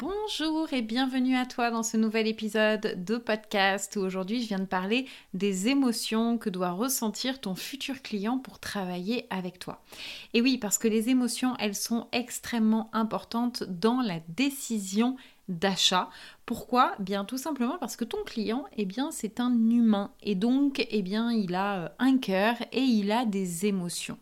Bonjour et bienvenue à toi dans ce nouvel épisode de podcast où aujourd'hui je viens de parler des émotions que doit ressentir ton futur client pour travailler avec toi. Et oui, parce que les émotions, elles sont extrêmement importantes dans la décision d'achat. Pourquoi? Bien tout simplement parce que ton client, eh bien, c'est un humain et donc, eh bien, il a euh, un cœur et il a des émotions.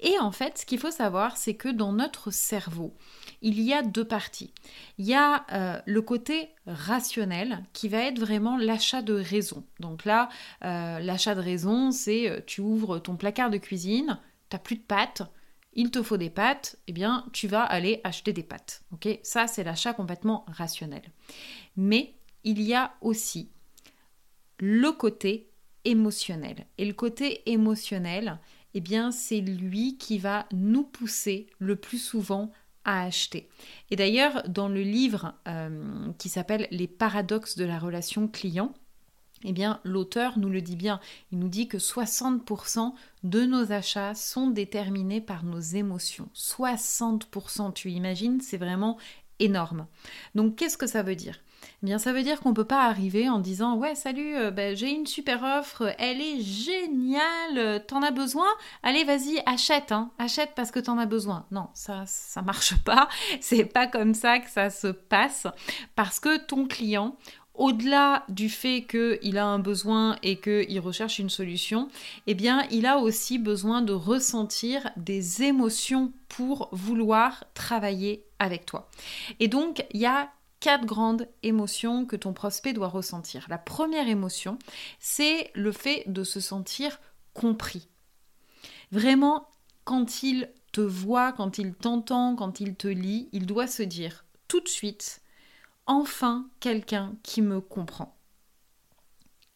Et en fait, ce qu'il faut savoir, c'est que dans notre cerveau, il y a deux parties. Il y a euh, le côté rationnel qui va être vraiment l'achat de raison. Donc là, euh, l'achat de raison, c'est tu ouvres ton placard de cuisine, tu n'as plus de pâtes, il te faut des pâtes, eh bien, tu vas aller acheter des pâtes. Ça, c'est l'achat complètement rationnel. Mais il y a aussi le côté émotionnel. Et le côté émotionnel, eh bien, c'est lui qui va nous pousser le plus souvent à acheter. Et d'ailleurs, dans le livre euh, qui s'appelle Les paradoxes de la relation client, eh bien, l'auteur nous le dit bien. Il nous dit que 60% de nos achats sont déterminés par nos émotions. 60%, tu imagines, c'est vraiment énorme. Donc, qu'est-ce que ça veut dire? Eh bien, ça veut dire qu'on ne peut pas arriver en disant Ouais, salut, ben, j'ai une super offre, elle est géniale, t'en as besoin? Allez, vas-y, achète, hein, achète parce que t'en as besoin. Non, ça, ça marche pas. C'est pas comme ça que ça se passe parce que ton client, au-delà du fait qu'il a un besoin et qu'il recherche une solution, eh bien, il a aussi besoin de ressentir des émotions pour vouloir travailler avec toi. Et donc, il y a quatre grandes émotions que ton prospect doit ressentir. La première émotion, c'est le fait de se sentir compris. Vraiment, quand il te voit, quand il t'entend, quand il te lit, il doit se dire tout de suite, enfin quelqu'un qui me comprend.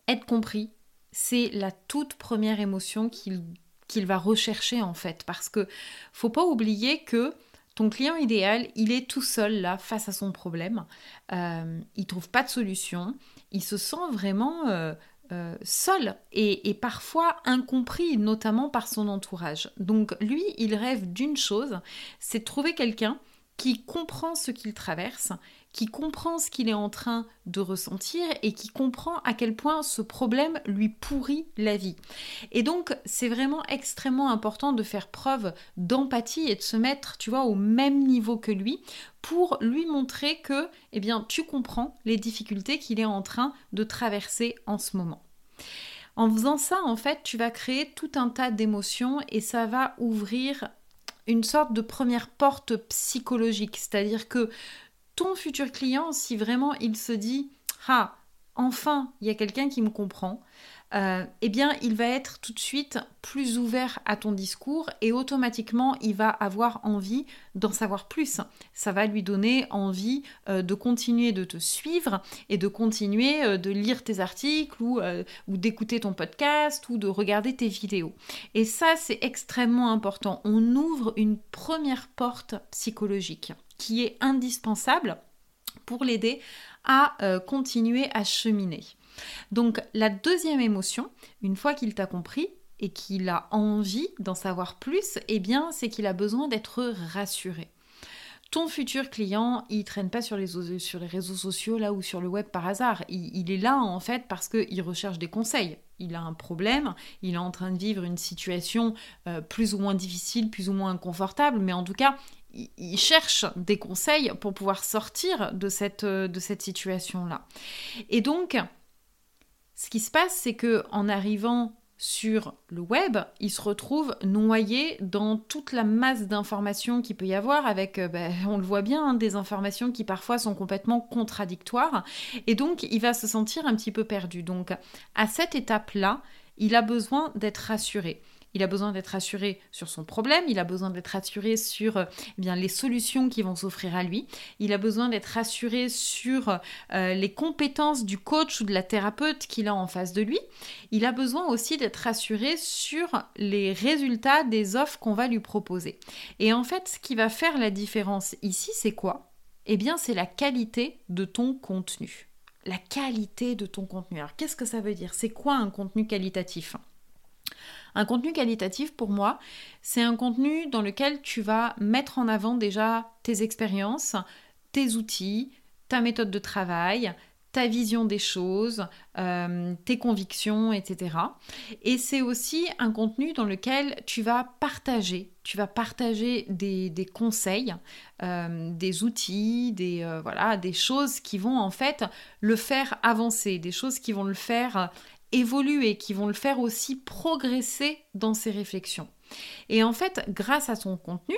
Être compris, c'est la toute première émotion qu'il va rechercher en fait, parce que faut pas oublier que ton client idéal, il est tout seul là face à son problème, euh, il trouve pas de solution, il se sent vraiment euh, euh, seul et, et, parfois incompris, notamment par son entourage. Donc lui, il rêve d'une chose, c'est de trouver quelqu'un qui comprend ce qu'il traverse qui comprend ce qu'il est en train de ressentir et qui comprend à quel point ce problème lui pourrit la vie. Et donc, c'est vraiment extrêmement important de faire preuve d'empathie et de se mettre, tu vois, au même niveau que lui pour lui montrer que, eh bien, tu comprends les difficultés qu'il est en train de traverser en ce moment. En faisant ça, en fait, tu vas créer tout un tas d'émotions et ça va ouvrir une sorte de première porte psychologique. C'est-à-dire que ton futur client, si vraiment il se dit Ah, enfin, il y a quelqu'un qui me comprend, euh, eh bien, il va être tout de suite plus ouvert à ton discours et automatiquement, il va avoir envie d'en savoir plus. Ça va lui donner envie euh, de continuer de te suivre et de continuer euh, de lire tes articles ou, ou d'écouter ton podcast ou de regarder tes vidéos. Et ça, c'est extrêmement important. On ouvre une première porte psychologique qui est indispensable pour l'aider à continuer à cheminer. Donc la deuxième émotion, une fois qu'il t'a compris et qu'il a envie d'en savoir plus, eh bien c'est qu'il a besoin d'être rassuré. Ton futur client, il traîne pas sur les, sur les réseaux sociaux là ou sur le web par hasard. Il, est là en fait parce qu'il recherche des conseils. Il a un problème, il est en train de vivre une situation euh, plus ou moins difficile, plus ou moins inconfortable, mais en tout cas, il cherche des conseils pour pouvoir sortir de cette, de cette situation-là. Et donc, ce qui se passe, c'est que en arrivant sur le web, il se retrouve noyé dans toute la masse d'informations qu'il peut y avoir, avec, euh, ben, on le voit bien, hein, des informations qui parfois sont complètement contradictoires, et donc il va se sentir un petit peu perdu. Donc à cette étape-là, il a besoin d'être rassuré. Il a besoin d'être assuré sur son problème, il a besoin d'être assuré sur euh, eh bien, les solutions qui vont s'offrir à lui, il a besoin d'être assuré sur euh, les compétences du coach ou de la thérapeute qu'il a en face de lui, il a besoin aussi d'être assuré sur les résultats des offres qu'on va lui proposer. Et en fait, ce qui va faire la différence ici, c'est quoi? Eh bien, c'est la qualité de ton contenu. La qualité de ton contenu. Alors qu'est-ce que ça veut dire? C'est quoi un contenu qualitatif? Un contenu qualitatif, pour moi, c'est un contenu dans lequel tu vas mettre en avant déjà tes expériences, tes outils, ta méthode de travail, ta vision des choses, euh, tes convictions, etc. Et c'est aussi un contenu dans lequel tu vas partager, tu vas partager des, conseils, euh, des outils, des, euh, voilà, des choses qui vont en fait le faire avancer, des choses qui vont le faire évoluer, qui vont le faire aussi progresser dans ses réflexions. Et en fait, grâce à son contenu,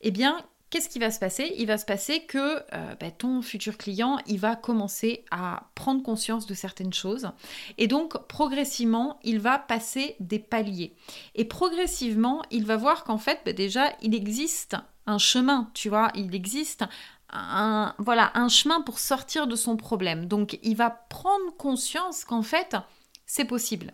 eh bien, qu'est-ce qui va se passer? Il va se passer que euh, bah, ton futur client, il va commencer à prendre conscience de certaines choses. Et donc, progressivement, il va passer des paliers. Et progressivement, il va voir qu'en fait, bah, déjà, il existe un chemin, tu vois, il existe un, voilà, un chemin pour sortir de son problème. Donc, il va prendre conscience qu'en fait, c'est possible.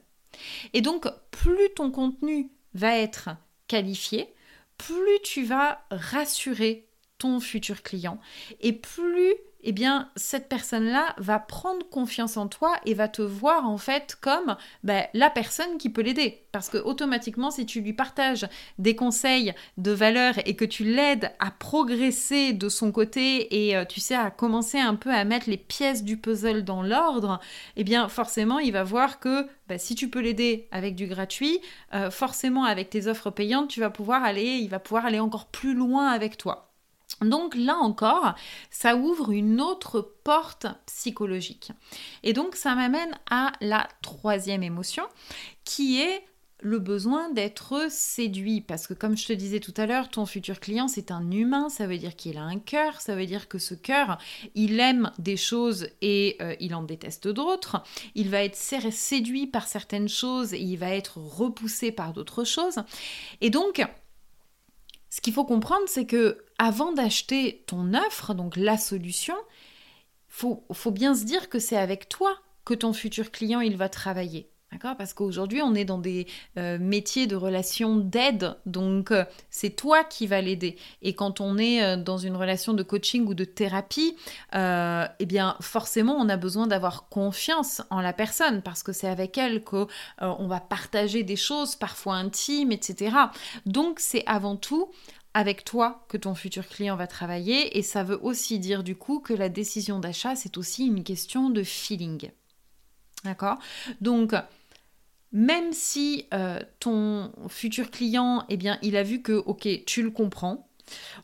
Et donc, plus ton contenu va être qualifié, plus tu vas rassurer ton futur client et plus eh bien, cette personne-là va prendre confiance en toi et va te voir en fait comme ben, la personne qui peut l'aider. Parce que automatiquement, si tu lui partages des conseils de valeur et que tu l'aides à progresser de son côté et euh, tu sais à commencer un peu à mettre les pièces du puzzle dans l'ordre, eh bien forcément, il va voir que ben, si tu peux l'aider avec du gratuit, euh, forcément avec tes offres payantes, tu vas pouvoir aller, il va pouvoir aller encore plus loin avec toi. Donc là encore, ça ouvre une autre porte psychologique. Et donc ça m'amène à la troisième émotion qui est le besoin d'être séduit. Parce que comme je te disais tout à l'heure, ton futur client, c'est un humain, ça veut dire qu'il a un cœur, ça veut dire que ce cœur, il aime des choses et euh, il en déteste d'autres. Il va être séduit par certaines choses et il va être repoussé par d'autres choses. Et donc, ce qu'il faut comprendre, c'est que avant d'acheter ton offre, donc la solution, faut, faut bien se dire que c'est avec toi que ton futur client il va travailler. D'accord? Parce qu'aujourd'hui, on est dans des euh, métiers de relation d'aide, donc euh, c'est toi qui vas l'aider. Et quand on est euh, dans une relation de coaching ou de thérapie, eh bien, forcément, on a besoin d'avoir confiance en la personne parce que c'est avec elle qu'on va partager des choses, parfois intimes, etc. Donc, c'est avant tout avec toi que ton futur client va travailler et ça veut aussi dire du coup que la décision d'achat, c'est aussi une question de feeling. D'accord? Donc, même si euh, ton futur client, eh bien, il a vu que, ok, tu le comprends,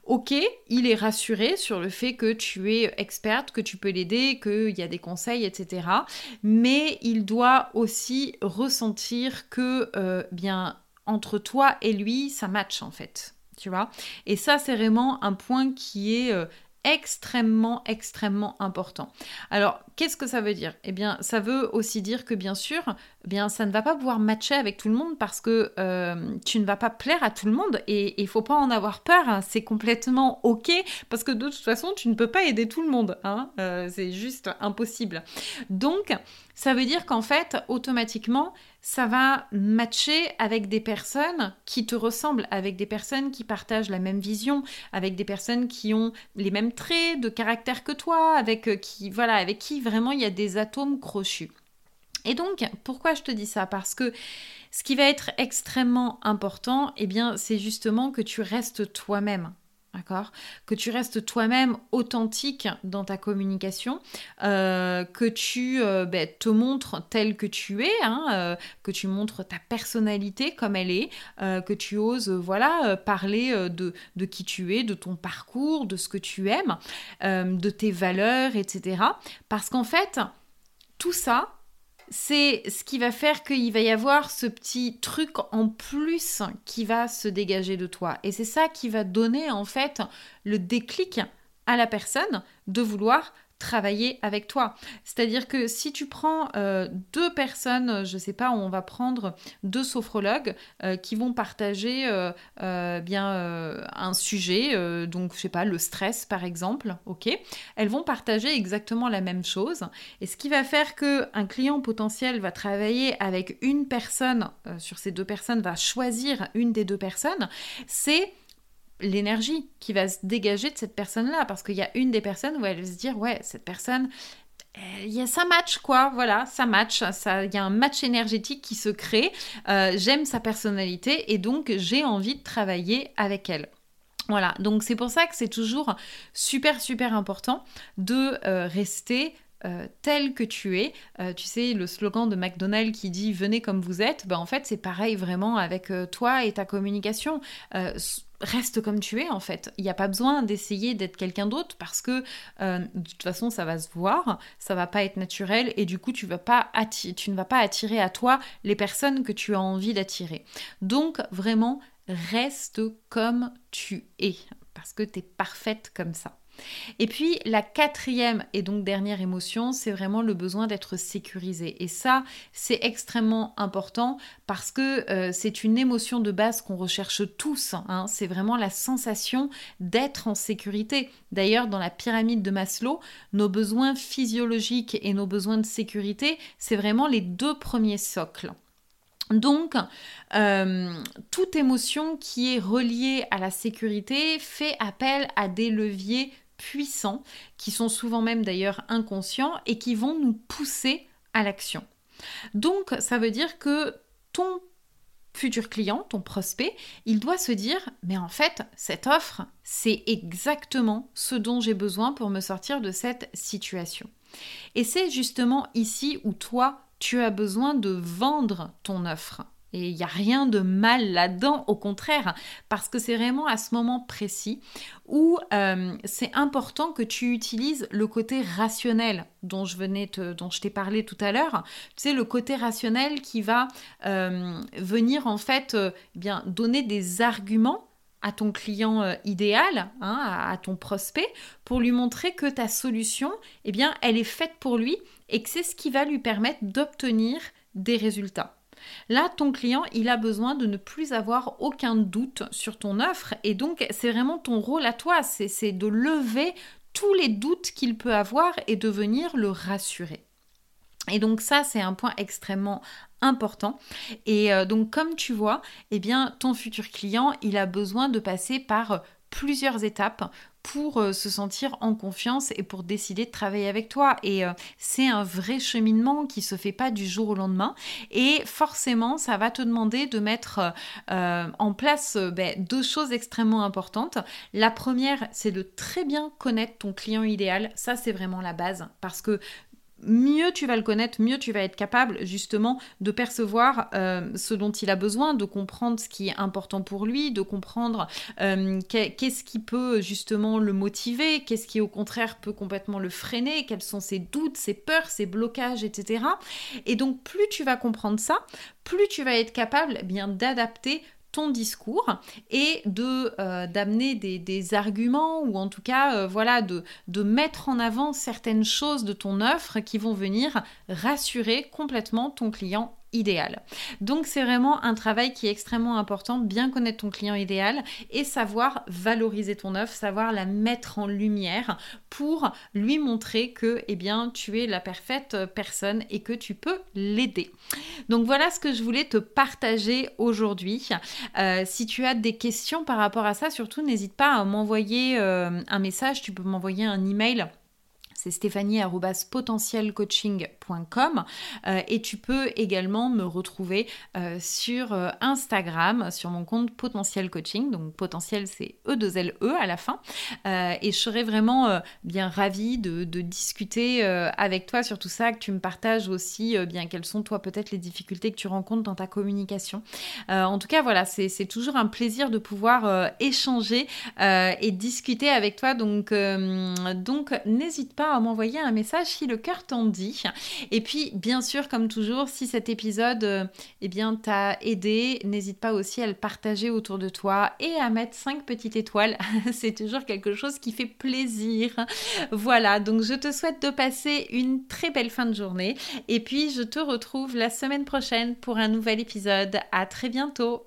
ok, il est rassuré sur le fait que tu es experte, que tu peux l'aider, qu'il y a des conseils, etc. Mais il doit aussi ressentir que, euh, bien, entre toi et lui, ça match en fait. Tu vois Et ça, c'est vraiment un point qui est euh, extrêmement, extrêmement important. Alors, qu'est-ce que ça veut dire? Eh bien, ça veut aussi dire que bien sûr, eh bien, ça ne va pas pouvoir matcher avec tout le monde parce que euh, tu ne vas pas plaire à tout le monde et il faut pas en avoir peur. Hein. c'est complètement ok parce que de toute façon, tu ne peux pas aider tout le monde. Hein. Euh, c'est juste impossible. Donc, ça veut dire qu'en fait, automatiquement, ça va matcher avec des personnes qui te ressemblent, avec des personnes qui partagent la même vision, avec des personnes qui ont les mêmes traits de caractère que toi, avec euh, qui voilà, avec qui vraiment il y a des atomes crochus. Et donc, pourquoi je te dis ça? Parce que ce qui va être extrêmement important, eh bien, c'est justement que tu restes toi-même. Que tu restes toi-même authentique dans ta communication, euh, que tu euh, ben, te montres tel que tu es, hein, euh, que tu montres ta personnalité comme elle est, que tu oses voilà parler de, de, qui tu es, de ton parcours, de ce que tu aimes, de tes valeurs, etc. Parce qu'en fait, tout ça, c'est ce qui va faire qu'il va y avoir ce petit truc en plus qui va se dégager de toi. Et c'est ça qui va donner en fait le déclic à la personne de vouloir travailler avec toi. C'est-à-dire que si tu prends euh, deux personnes, je sais pas, on va prendre deux sophrologues euh, qui vont partager euh, bien un sujet, donc je sais pas, le stress par exemple, ok Elles vont partager exactement la même chose. Et ce qui va faire que un client potentiel va travailler avec une personne, sur ces deux personnes, va choisir une des deux personnes, c'est l'énergie qui va se dégager de cette personne-là. Parce qu'il y a une des personnes où elle va se dire, ouais, cette personne, il y a ça match quoi, voilà, ça match, ça, il y a un match énergétique qui se crée. Euh, j'aime sa personnalité et donc j'ai envie de travailler avec elle. Voilà, donc c'est pour ça que c'est toujours super super important de euh, rester euh, tel que tu es. tu sais, le slogan de McDonald's qui dit venez comme vous êtes, ben, en fait c'est pareil vraiment avec toi et ta communication reste comme tu es en fait. Il n'y a pas besoin d'essayer d'être quelqu'un d'autre parce que euh, de toute façon ça va se voir, ça va pas être naturel et du coup tu, vas pas tu ne vas pas attirer à toi les personnes que tu as envie d'attirer. Donc vraiment reste comme tu es parce que tu es parfaite comme ça. Et puis la quatrième et donc dernière émotion, c'est vraiment le besoin d'être sécurisé. Et ça, c'est extrêmement important parce que euh, c'est une émotion de base qu'on recherche tous. Hein. C'est vraiment la sensation d'être en sécurité. D'ailleurs, dans la pyramide de Maslow, nos besoins physiologiques et nos besoins de sécurité, c'est vraiment les deux premiers socles. Donc, euh, toute émotion qui est reliée à la sécurité fait appel à des leviers puissants, qui sont souvent même d'ailleurs inconscients et qui vont nous pousser à l'action. Donc ça veut dire que ton futur client, ton prospect, il doit se dire, mais en fait, cette offre, c'est exactement ce dont j'ai besoin pour me sortir de cette situation. Et c'est justement ici où toi, tu as besoin de vendre ton offre. Et il n'y a rien de mal là-dedans, au contraire, parce que c'est vraiment à ce moment précis où euh, c'est important que tu utilises le côté rationnel dont je t'ai parlé tout à l'heure. Tu sais, le côté rationnel qui va euh, venir en fait euh, bien donner des arguments à ton client idéal, hein, à, à, ton prospect, pour lui montrer que ta solution, eh bien, elle est faite pour lui et que c'est ce qui va lui permettre d'obtenir des résultats. Là, ton client, il a besoin de ne plus avoir aucun doute sur ton offre et donc c'est vraiment ton rôle à toi, c'est de lever tous les doutes qu'il peut avoir et de venir le rassurer. Et donc ça, c'est un point extrêmement important. Et euh, donc comme tu vois, eh bien ton futur client, il a besoin de passer par plusieurs étapes pour euh, se sentir en confiance et pour décider de travailler avec toi. Et euh, c'est un vrai cheminement qui se fait pas du jour au lendemain. Et forcément, ça va te demander de mettre euh, en place ben, deux choses extrêmement importantes. La première, c'est de très bien connaître ton client idéal. Ça, c'est vraiment la base. Parce que mieux tu vas le connaître, mieux tu vas être capable justement de percevoir euh, ce dont il a besoin, de comprendre ce qui est important pour lui, de comprendre euh, qu'est-ce qui peut justement le motiver, qu'est-ce qui au contraire peut complètement le freiner, quels sont ses doutes, ses peurs, ses blocages, etc. Et donc plus tu vas comprendre ça, plus tu vas être capable eh bien d'adapter ton discours et de euh, d'amener des, arguments ou en tout cas euh, voilà de, de mettre en avant certaines choses de ton offre qui vont venir rassurer complètement ton client idéal. Donc c'est vraiment un travail qui est extrêmement important, bien connaître ton client idéal et savoir valoriser ton offre, savoir la mettre en lumière pour lui montrer que eh bien tu es la parfaite personne et que tu peux l'aider. Donc voilà ce que je voulais te partager aujourd'hui. Euh, si tu as des questions par rapport à ça, surtout n'hésite pas à m'envoyer euh, un message, tu peux m'envoyer un email c'est stéphanie.potentielcoaching.com euh, et tu peux également me retrouver euh, sur euh, Instagram, sur mon compte Potentiel Coaching. Donc potentiel c'est E2LE e à la fin. et je serais vraiment bien ravie de, discuter avec toi sur tout ça, que tu me partages aussi bien quelles sont toi peut-être les difficultés que tu rencontres dans ta communication. en tout cas voilà, c'est toujours un plaisir de pouvoir échanger et discuter avec toi. Donc n'hésite pas à m'envoyer un message si le cœur t'en dit. Et puis, bien sûr, comme toujours, si cet épisode euh, eh bien, t'a aidé, n'hésite pas aussi à le partager autour de toi et à mettre 5 petites étoiles. C'est toujours quelque chose qui fait plaisir. Voilà, donc je te souhaite de passer une très belle fin de journée. Et puis, je te retrouve la semaine prochaine pour un nouvel épisode. À très bientôt.